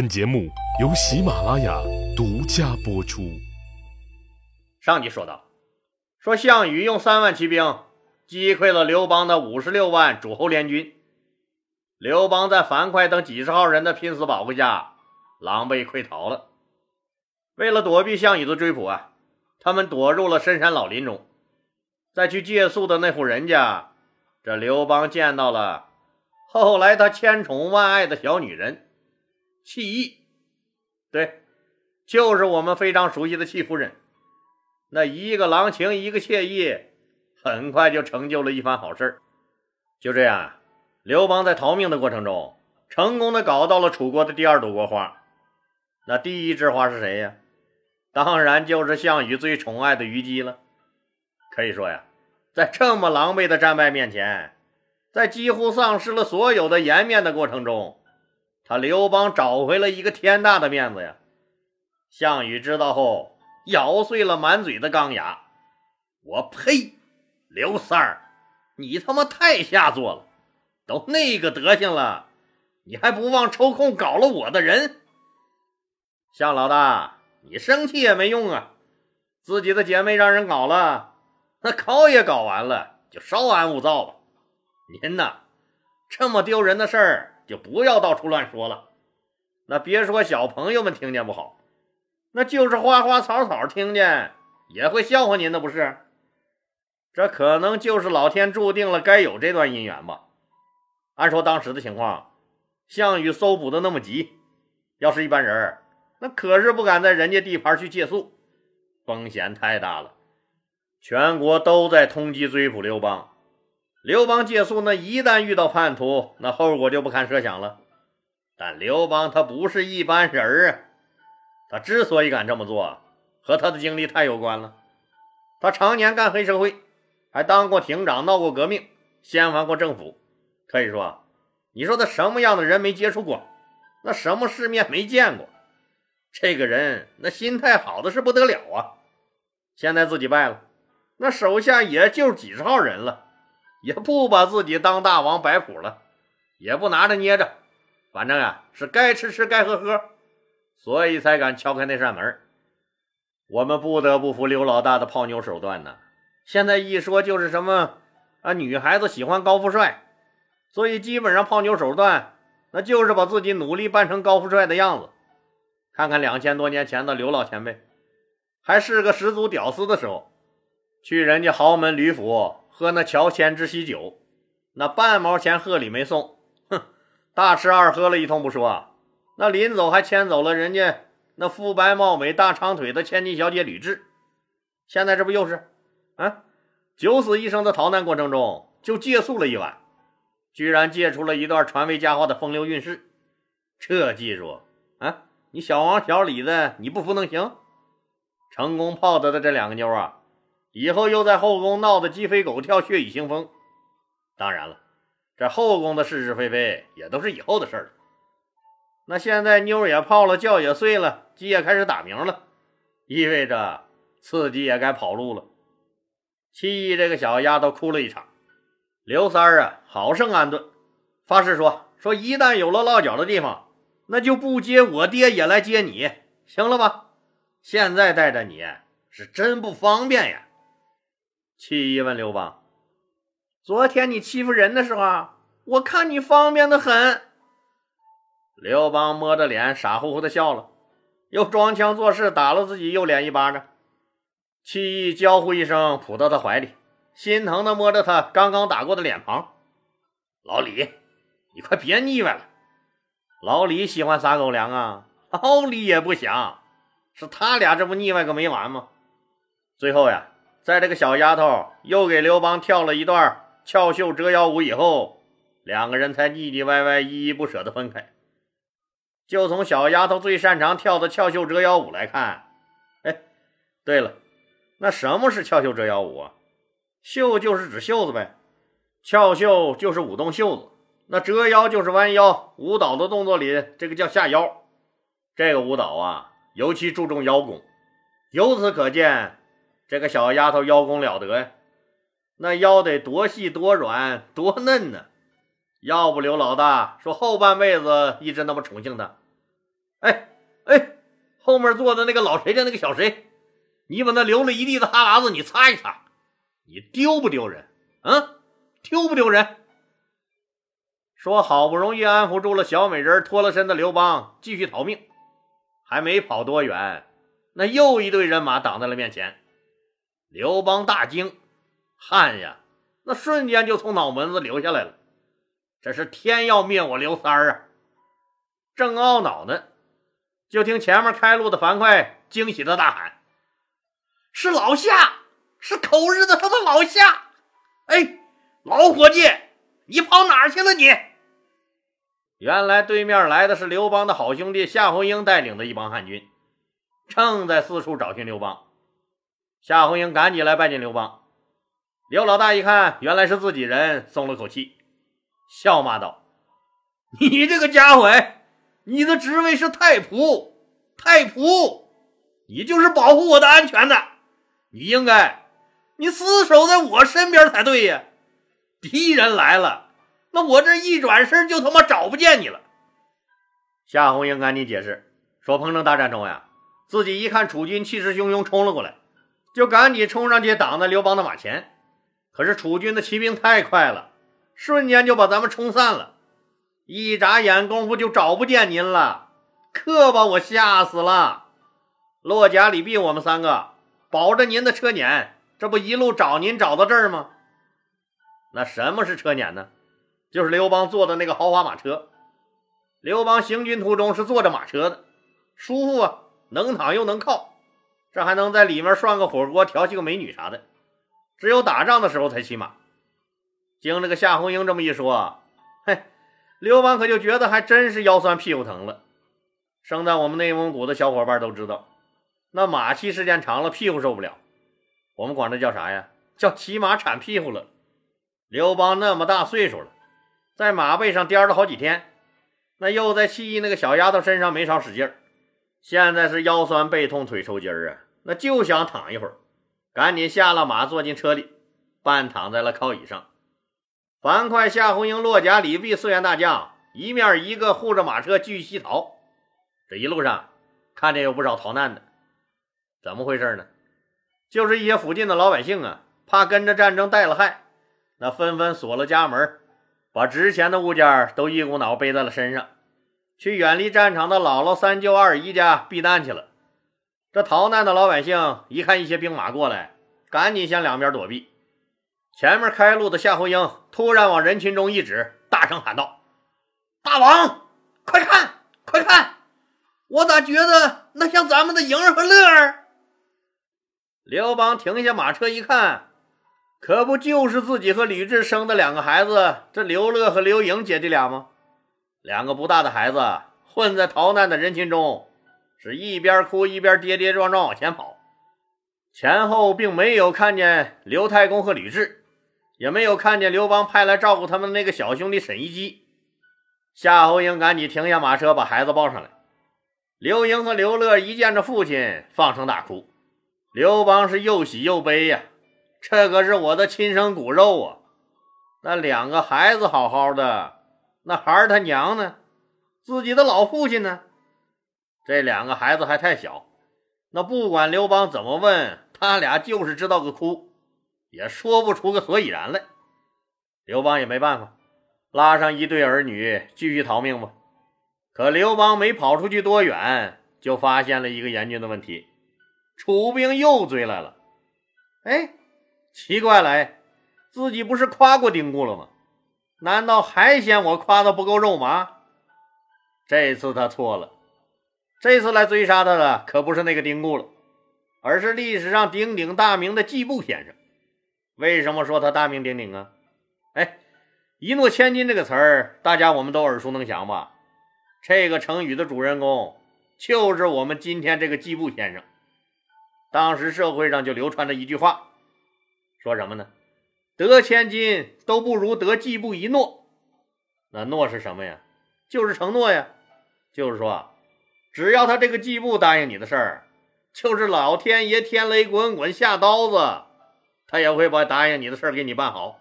本节目由喜马拉雅独家播出。上集说到，说项羽用三万骑兵击溃了刘邦的五十六万诸侯联军，刘邦在樊哙等几十号人的拼死保护下，狼狈溃逃了。为了躲避项羽的追捕啊，他们躲入了深山老林中。在去借宿的那户人家，这刘邦见到了后来他千宠万爱的小女人。戚意，对，就是我们非常熟悉的戚夫人。那一个郎情，一个妾意，很快就成就了一番好事就这样，刘邦在逃命的过程中，成功的搞到了楚国的第二朵国花。那第一枝花是谁呀？当然就是项羽最宠爱的虞姬了。可以说呀，在这么狼狈的战败面前，在几乎丧失了所有的颜面的过程中。他刘邦找回了一个天大的面子呀！项羽知道后，咬碎了满嘴的钢牙：“我呸！刘三儿，你他妈太下作了！都那个德行了，你还不忘抽空搞了我的人？项老大，你生气也没用啊！自己的姐妹让人搞了，那搞也搞完了，就稍安勿躁吧。您呐，这么丢人的事儿。”就不要到处乱说了，那别说小朋友们听见不好，那就是花花草草听见也会笑话您的，不是？这可能就是老天注定了该有这段姻缘吧。按说当时的情况，项羽搜捕的那么急，要是一般人，那可是不敢在人家地盘去借宿，风险太大了。全国都在通缉追捕刘邦。刘邦借宿，那一旦遇到叛徒，那后果就不堪设想了。但刘邦他不是一般人啊，他之所以敢这么做，和他的经历太有关了。他常年干黑社会，还当过亭长，闹过革命，掀翻过政府。可以说，你说他什么样的人没接触过？那什么世面没见过？这个人那心态好的是不得了啊！现在自己败了，那手下也就几十号人了。也不把自己当大王摆谱了，也不拿着捏着，反正啊是该吃吃该喝喝，所以才敢敲开那扇门。我们不得不服刘老大的泡妞手段呢。现在一说就是什么啊，女孩子喜欢高富帅，所以基本上泡妞手段那就是把自己努力扮成高富帅的样子。看看两千多年前的刘老前辈，还是个十足屌丝的时候，去人家豪门吕府。喝那乔迁之喜酒，那半毛钱贺礼没送，哼，大吃二喝了一通不说，那临走还牵走了人家那肤白貌美、大长腿的千金小姐吕雉。现在这不又是啊？九死一生的逃难过程中就借宿了一晚，居然借出了一段传为佳话的风流韵事。这技术啊，你小王小李子你不服能行？成功泡得的这两个妞啊！以后又在后宫闹得鸡飞狗跳、血雨腥风。当然了，这后宫的是是非非也都是以后的事了。那现在妞也泡了，觉也睡了，鸡也开始打鸣了，意味着刺激也该跑路了。七姨这个小丫头哭了一场。刘三儿啊，好生安顿，发誓说说一旦有了落脚的地方，那就不接我爹也来接你，行了吧？现在带着你是真不方便呀。戚意问刘邦：“昨天你欺负人的时候，我看你方便的很。”刘邦摸着脸，傻乎乎的笑了，又装腔作势打了自己右脸一巴掌。戚意娇呼一声，扑到他怀里，心疼的摸着他刚刚打过的脸庞：“老李，你快别腻歪了。”老李喜欢撒狗粮啊，老李也不想，是他俩这不腻歪个没完吗？最后呀。在这个小丫头又给刘邦跳了一段翘袖折腰舞以后，两个人才腻腻歪歪、依依不舍的分开。就从小丫头最擅长跳的翘袖折腰舞来看，哎，对了，那什么是翘袖折腰舞啊？袖就是指袖子呗，翘袖就是舞动袖子，那折腰就是弯腰。舞蹈的动作里，这个叫下腰。这个舞蹈啊，尤其注重腰功，由此可见。这个小丫头腰功了得呀，那腰得多细多软多嫩呢！要不刘老大说后半辈子一直那么宠幸她，哎哎，后面坐的那个老谁家那个小谁，你把那流了一地的哈喇子你擦一擦，你丢不丢人？啊，丢不丢人？说好不容易安抚住了小美人脱了身的刘邦，继续逃命，还没跑多远，那又一队人马挡在了面前。刘邦大惊，汗呀，那瞬间就从脑门子流下来了。这是天要灭我刘三儿啊！正懊恼呢，就听前面开路的樊哙惊喜的大喊：“是老夏，是口日的他的老夏！哎，老伙计，你跑哪儿去了你？”原来对面来的是刘邦的好兄弟夏侯婴带领的一帮汉军，正在四处找寻刘邦。夏侯婴赶紧来拜见刘邦。刘老大一看，原来是自己人，松了口气，笑骂道：“你这个家伙，你的职位是太仆，太仆，你就是保护我的安全的，你应该，你死守在我身边才对呀！敌人来了。”那我这一转身就他妈找不见你了。夏侯婴赶紧解释说：“彭城大战中呀，自己一看楚军气势汹汹冲了过来，就赶紧冲上去挡在刘邦的马前。可是楚军的骑兵太快了，瞬间就把咱们冲散了。一眨眼功夫就找不见您了，可把我吓死了。骆甲、李毕，我们三个保着您的车辇，这不一路找您找到这儿吗？那什么是车辇呢？”就是刘邦坐的那个豪华马车，刘邦行军途中是坐着马车的，舒服啊，能躺又能靠，这还能在里面涮个火锅、调戏个美女啥的。只有打仗的时候才骑马。经这个夏侯婴这么一说，嘿，刘邦可就觉得还真是腰酸屁股疼了。生在我们内蒙古的小伙伴都知道，那马骑时间长了屁股受不了，我们管这叫啥呀？叫骑马铲屁股了。刘邦那么大岁数了。在马背上颠了好几天，那又在戚义那个小丫头身上没少使劲儿，现在是腰酸背痛腿抽筋儿啊，那就想躺一会儿，赶紧下了马，坐进车里，半躺在了靠椅上。樊哙、夏侯婴、骆甲、李毕四员大将一面一个护着马车继续西逃。这一路上看见有不少逃难的，怎么回事呢？就是一些附近的老百姓啊，怕跟着战争带了害，那纷纷锁了家门。把值钱的物件都一股脑背在了身上，去远离战场的姥姥、三舅、二姨家避难去了。这逃难的老百姓一看一些兵马过来，赶紧向两边躲避。前面开路的夏侯婴突然往人群中一指，大声喊道：“大王，快看，快看！我咋觉得那像咱们的莹儿和乐儿？”刘邦停下马车一看。可不就是自己和吕雉生的两个孩子，这刘乐和刘盈姐弟俩吗？两个不大的孩子混在逃难的人群中，是一边哭一边跌跌撞撞往前跑，前后并没有看见刘太公和吕雉，也没有看见刘邦派来照顾他们的那个小兄弟沈一基。夏侯婴赶紧停下马车，把孩子抱上来。刘盈和刘乐一见着父亲，放声大哭。刘邦是又喜又悲呀。这可是我的亲生骨肉啊！那两个孩子好好的，那孩儿他娘呢？自己的老父亲呢？这两个孩子还太小，那不管刘邦怎么问，他俩就是知道个哭，也说不出个所以然来。刘邦也没办法，拉上一对儿女继续逃命吧。可刘邦没跑出去多远，就发现了一个严峻的问题：楚兵又追来了。哎！奇怪了，自己不是夸过丁固了吗？难道还嫌我夸的不够肉麻？这次他错了，这次来追杀他的可不是那个丁固了，而是历史上鼎鼎大名的季布先生。为什么说他大名鼎鼎啊？哎，一诺千金这个词儿，大家我们都耳熟能详吧？这个成语的主人公就是我们今天这个季布先生。当时社会上就流传着一句话。说什么呢？得千金都不如得季布一诺。那诺是什么呀？就是承诺呀。就是说，只要他这个季布答应你的事儿，就是老天爷天雷滚滚下刀子，他也会把答应你的事儿给你办好。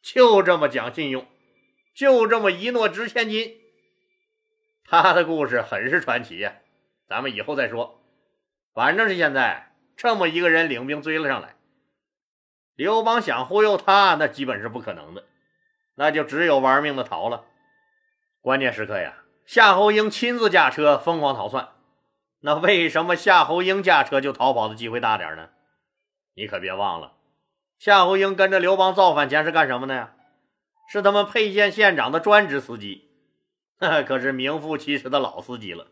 就这么讲信用，就这么一诺值千金。他的故事很是传奇呀，咱们以后再说。反正是现在这么一个人领兵追了上来，刘邦想忽悠他，那基本是不可能的，那就只有玩命的逃了。关键时刻呀，夏侯婴亲自驾车疯狂逃窜。那为什么夏侯婴驾车就逃跑的机会大点呢？你可别忘了，夏侯婴跟着刘邦造反前是干什么的呀？是他们沛县县长的专职司机，那 可是名副其实的老司机了。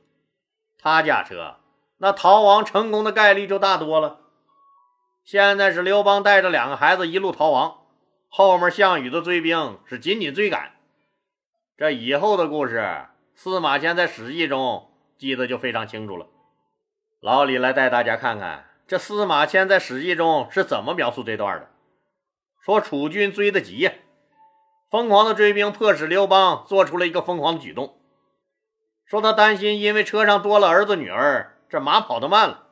他驾车，那逃亡成功的概率就大多了。现在是刘邦带着两个孩子一路逃亡，后面项羽的追兵是紧紧追赶。这以后的故事，司马迁在《史记》中记得就非常清楚了。老李来带大家看看，这司马迁在《史记》中是怎么描述这段的。说楚军追得急呀，疯狂的追兵迫使刘邦做出了一个疯狂的举动。说他担心，因为车上多了儿子女儿，这马跑得慢了，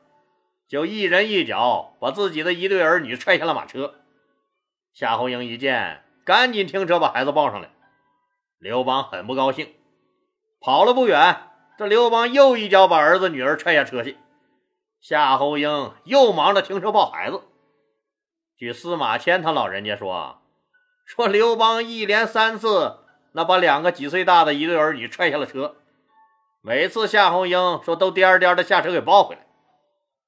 就一人一脚把自己的一对儿女踹下了马车。夏侯婴一见，赶紧停车把孩子抱上来。刘邦很不高兴，跑了不远，这刘邦又一脚把儿子女儿踹下车去。夏侯婴又忙着停车抱孩子。据司马迁他老人家说，说刘邦一连三次那把两个几岁大的一对儿女踹下了车，每次夏侯婴说都颠颠的下车给抱回来。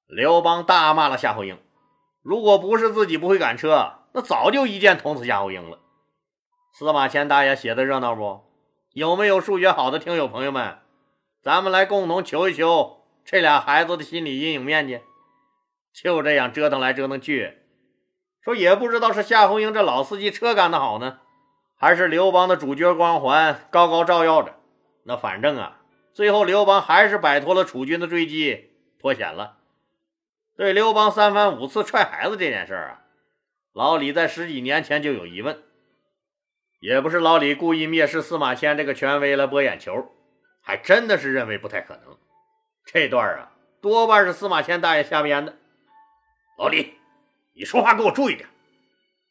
刘邦大骂了夏侯婴，如果不是自己不会赶车，那早就一剑捅死夏侯婴了。司马迁大爷写的热闹不？有没有数学好的听友朋友们？咱们来共同求一求。这俩孩子的心理阴影面积，就这样折腾来折腾去，说也不知道是夏侯婴这老司机车干的好呢，还是刘邦的主角光环高高照耀着。那反正啊，最后刘邦还是摆脱了楚军的追击，脱险了。对刘邦三番五次踹孩子这件事啊，老李在十几年前就有疑问，也不是老李故意蔑视司马迁这个权威来博眼球，还真的是认为不太可能。这段啊，多半是司马迁大爷瞎编的。老李，你说话给我注意点。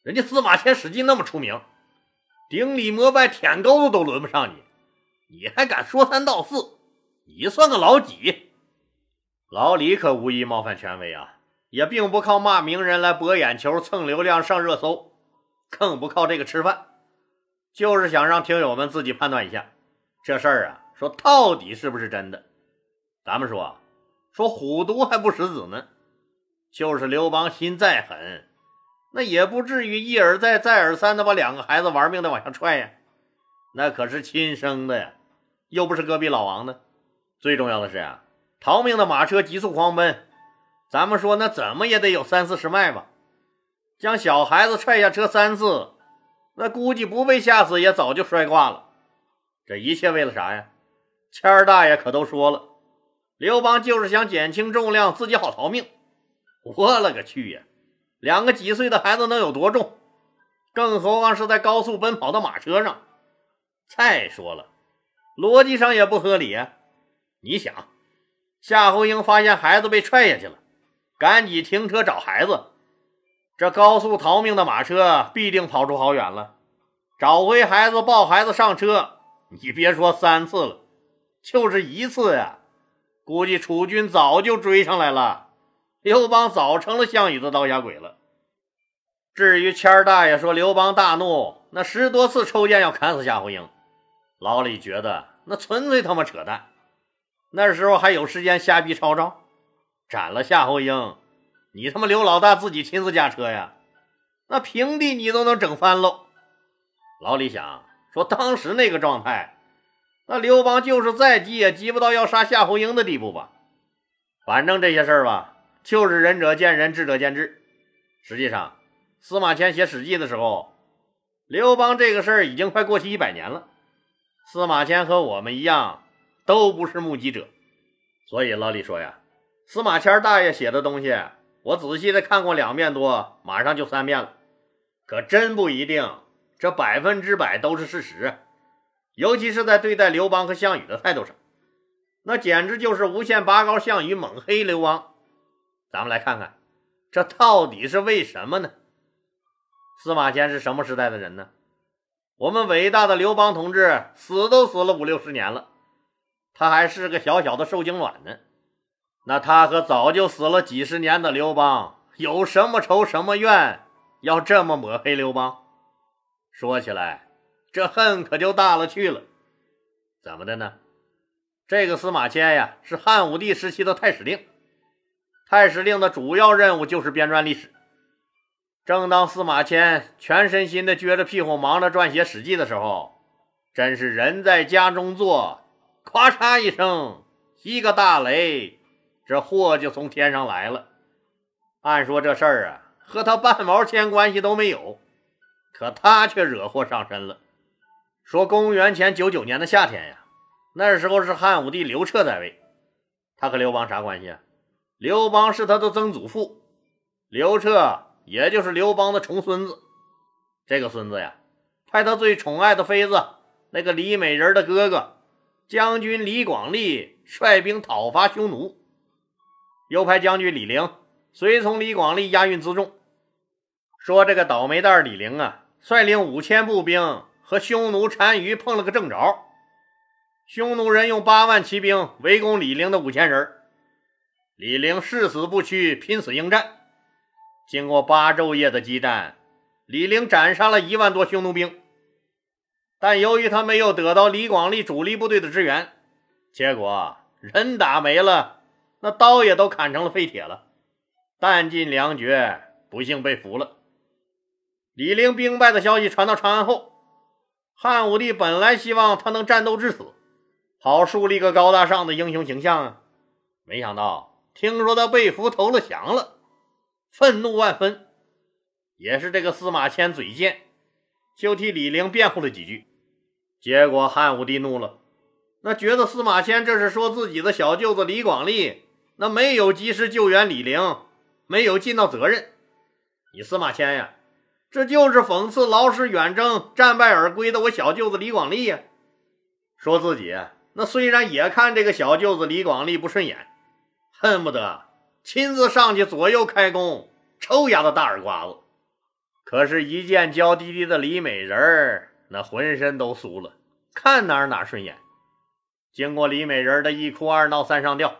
人家司马迁史记那么出名，顶礼膜拜舔钩子都轮不上你，你还敢说三道四？你算个老几？老李可无意冒犯权威啊，也并不靠骂名人来博眼球、蹭流量、上热搜，更不靠这个吃饭，就是想让听友们自己判断一下这事儿啊，说到底是不是真的。咱们说，说虎毒还不食子呢，就是刘邦心再狠，那也不至于一而再、再而三的把两个孩子玩命的往下踹呀，那可是亲生的呀，又不是隔壁老王的。最重要的是啊，逃命的马车急速狂奔，咱们说那怎么也得有三四十迈吧，将小孩子踹下车三次，那估计不被吓死也早就摔挂了。这一切为了啥呀？谦儿大爷可都说了。刘邦就是想减轻重量，自己好逃命。我勒个去呀！两个几岁的孩子能有多重？更何况是在高速奔跑的马车上。再说了，逻辑上也不合理啊！你想，夏侯婴发现孩子被踹下去了，赶紧停车找孩子。这高速逃命的马车必定跑出好远了。找回孩子，抱孩子上车，你别说三次了，就是一次呀！估计楚军早就追上来了，刘邦早成了项羽的刀下鬼了。至于谦儿大爷说刘邦大怒，那十多次抽剑要砍死夏侯婴，老李觉得那纯粹他妈扯淡。那时候还有时间瞎逼抄招，斩了夏侯婴，你他妈刘老大自己亲自驾车呀？那平地你都能整翻喽。老李想说，当时那个状态。那刘邦就是再急也急不到要杀夏侯婴的地步吧？反正这些事儿吧，就是仁者见仁，智者见智。实际上，司马迁写《史记》的时候，刘邦这个事儿已经快过去一百年了。司马迁和我们一样，都不是目击者，所以老李说呀，司马迁大爷写的东西，我仔细的看过两遍多，马上就三遍了，可真不一定，这百分之百都是事实。尤其是在对待刘邦和项羽的态度上，那简直就是无限拔高项羽，猛黑刘邦。咱们来看看，这到底是为什么呢？司马迁是什么时代的人呢？我们伟大的刘邦同志死都死了五六十年了，他还是个小小的受精卵呢。那他和早就死了几十年的刘邦有什么仇什么怨，要这么抹黑刘邦？说起来，这恨可就大了去了。怎么的呢？这个司马迁呀，是汉武帝时期的太史令。太史令的主要任务就是编撰历史。正当司马迁全身心的撅着屁股忙着撰写《史记》的时候，真是人在家中坐，咵嚓一声，一个大雷，这祸就从天上来了。按说这事儿啊，和他半毛钱关系都没有，可他却惹祸上身了。说公元前九九年的夏天呀，那时候是汉武帝刘彻在位，他和刘邦啥关系啊？刘邦是他的曾祖父，刘彻也就是刘邦的重孙子。这个孙子呀，派他最宠爱的妃子那个李美人的哥哥将军李广利率兵讨伐匈奴，又派将军李陵随从李广利押运辎重。说这个倒霉蛋李陵啊，率领五千步兵和匈奴单于碰了个正着，匈奴人用八万骑兵围攻李陵的五千人。李陵誓死不屈，拼死应战。经过八昼夜的激战，李陵斩杀了一万多匈奴兵。但由于他没有得到李广利主力部队的支援，结果人打没了，那刀也都砍成了废铁了，弹尽粮绝，不幸被俘了。李陵兵败的消息传到长安后，汉武帝本来希望他能战斗至死，好树立个高大上的英雄形象啊，没想到。听说他被俘投了降了，愤怒万分。也是这个司马迁嘴贱，就替李陵辩护了几句。结果汉武帝怒了，那觉得司马迁这是说自己的小舅子李广利那没有及时救援李陵，没有尽到责任。你司马迁呀，这就是讽刺劳师远征战败而归的我小舅子李广利呀。说自己那虽然也看这个小舅子李广利不顺眼。恨不得亲自上去左右开弓，抽丫的大耳刮子。可是，一见娇滴滴的李美人儿那浑身都酥了，看哪儿哪顺眼。经过李美人的一哭二闹三上吊，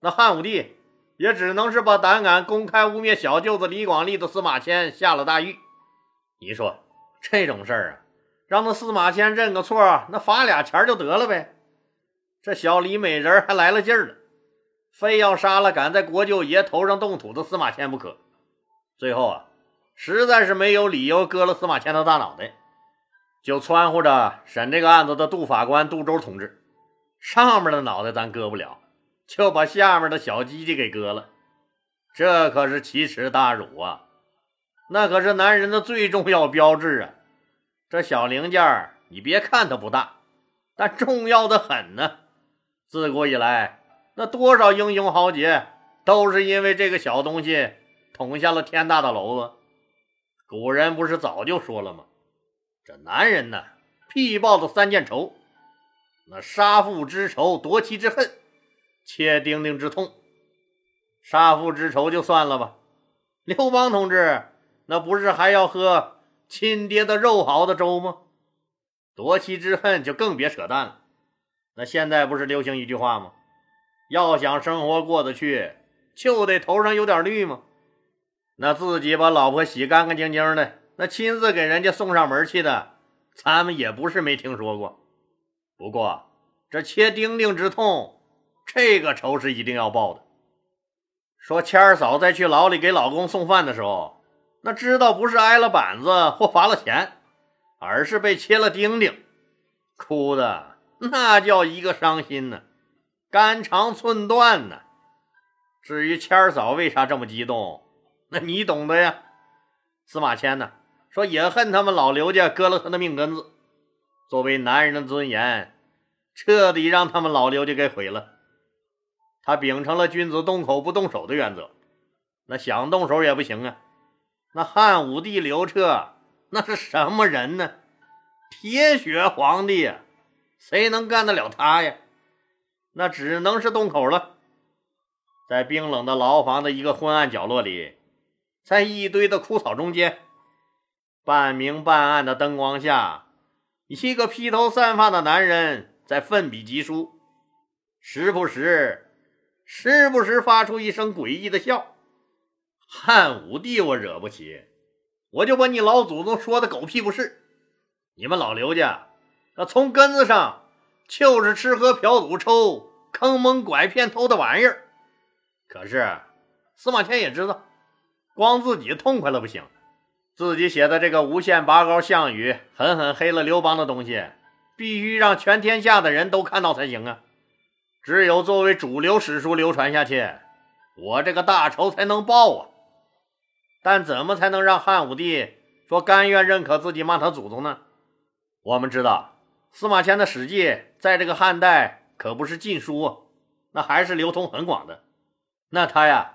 那汉武帝也只能是把胆敢公开污蔑小舅子李广利的司马迁下了大狱。你说这种事儿啊，让那司马迁认个错，那罚俩钱就得了呗。这小李美人还来了劲儿了。非要杀了敢在国舅爷头上动土的司马迁不可。最后啊，实在是没有理由割了司马迁的大脑袋，就撺掇着审这个案子的杜法官杜周同志，上面的脑袋咱割不了，就把下面的小鸡鸡给割了。这可是奇耻大辱啊！那可是男人的最重要标志啊！这小零件你别看它不大，但重要的很呢。自古以来。那多少英雄豪杰都是因为这个小东西捅下了天大的娄子。古人不是早就说了吗？这男人呢，必报的三件仇：那杀父之仇、夺妻之恨、切丁丁之痛。杀父之仇就算了吧，刘邦同志那不是还要喝亲爹的肉熬的粥吗？夺妻之恨就更别扯淡了。那现在不是流行一句话吗？要想生活过得去，就得头上有点绿吗？那自己把老婆洗干干净净的，那亲自给人家送上门去的，咱们也不是没听说过。不过这切丁丁之痛，这个仇是一定要报的。说谦儿嫂在去牢里给老公送饭的时候，那知道不是挨了板子或罚了钱，而是被切了丁丁，哭的那叫一个伤心呢。肝肠寸断呢。至于谦儿嫂为啥这么激动，那你懂的呀。司马迁呢说也恨他们老刘家割了他的命根子，作为男人的尊严，彻底让他们老刘家给毁了。他秉承了君子动口不动手的原则，那想动手也不行啊。那汉武帝刘彻那是什么人呢？铁血皇帝呀，谁能干得了他呀？那只能是动口了，在冰冷的牢房的一个昏暗角落里，在一堆的枯草中间，半明半暗的灯光下，一个披头散发的男人在奋笔疾书，时不时、时不时发出一声诡异的笑。汉武帝我惹不起，我就把你老祖宗说的狗屁不是。你们老刘家，那从根子上就是吃喝嫖赌抽、坑蒙拐骗偷的玩意儿。可是司马迁也知道，光自己痛快了不行，自己写的这个无限拔高项羽狠狠黑了刘邦的东西，必须让全天下的人都看到才行啊！只有作为主流史书流传下去，我这个大仇才能报啊！但怎么才能让汉武帝说甘愿认可自己骂他祖宗呢？我们知道，司马迁的《史记》在这个汉代可不是禁书，那还是流通很广的。那他呀，